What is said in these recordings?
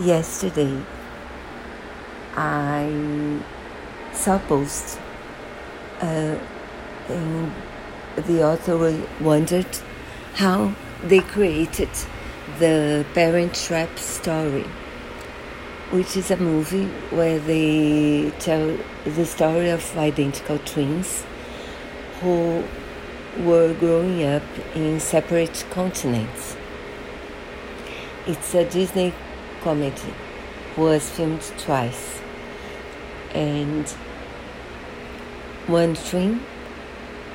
yesterday I saw a post uh, and the author wondered how they created the Parent Trap story, which is a movie where they tell the story of identical twins who were growing up in separate continents. It's a Disney comedy, was filmed twice, and one twin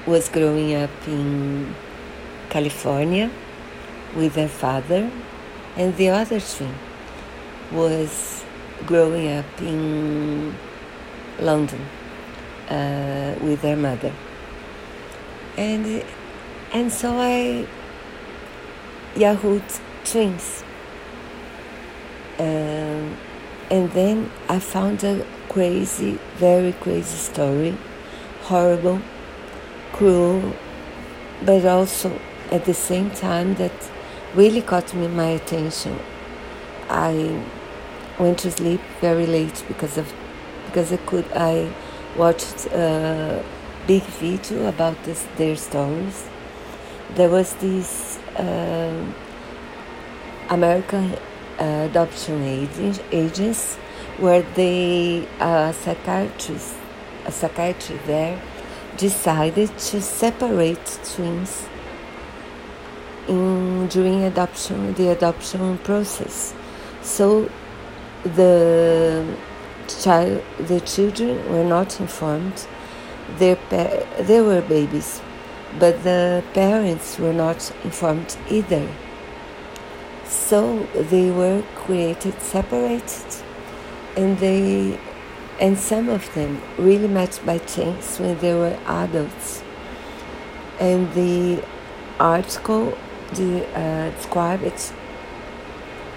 was growing up in California with their father, and the other twin was growing up in London uh, with their mother. And and so I Yahoo twins. Um, and then I found a crazy, very crazy story, horrible, cruel, but also at the same time that really caught me my attention. I went to sleep very late because of because I could I watched a big video about this their stories. There was this uh, American adoption agents where they uh, psychiatrist a psychiatry there decided to separate twins in during adoption the adoption process. So the child the children were not informed. Their they were babies but the parents were not informed either so they were created separated and they and some of them really met by chance when they were adults. And the article the, uh, described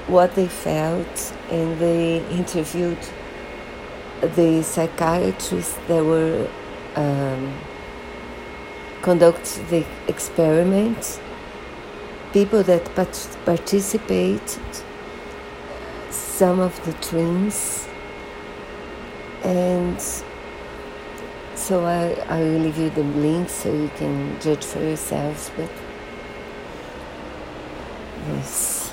what they felt and they interviewed the psychiatrists that were um, conduct the experiment people that part- participated some of the twins and so I, I will leave you the link so you can judge for yourselves but yes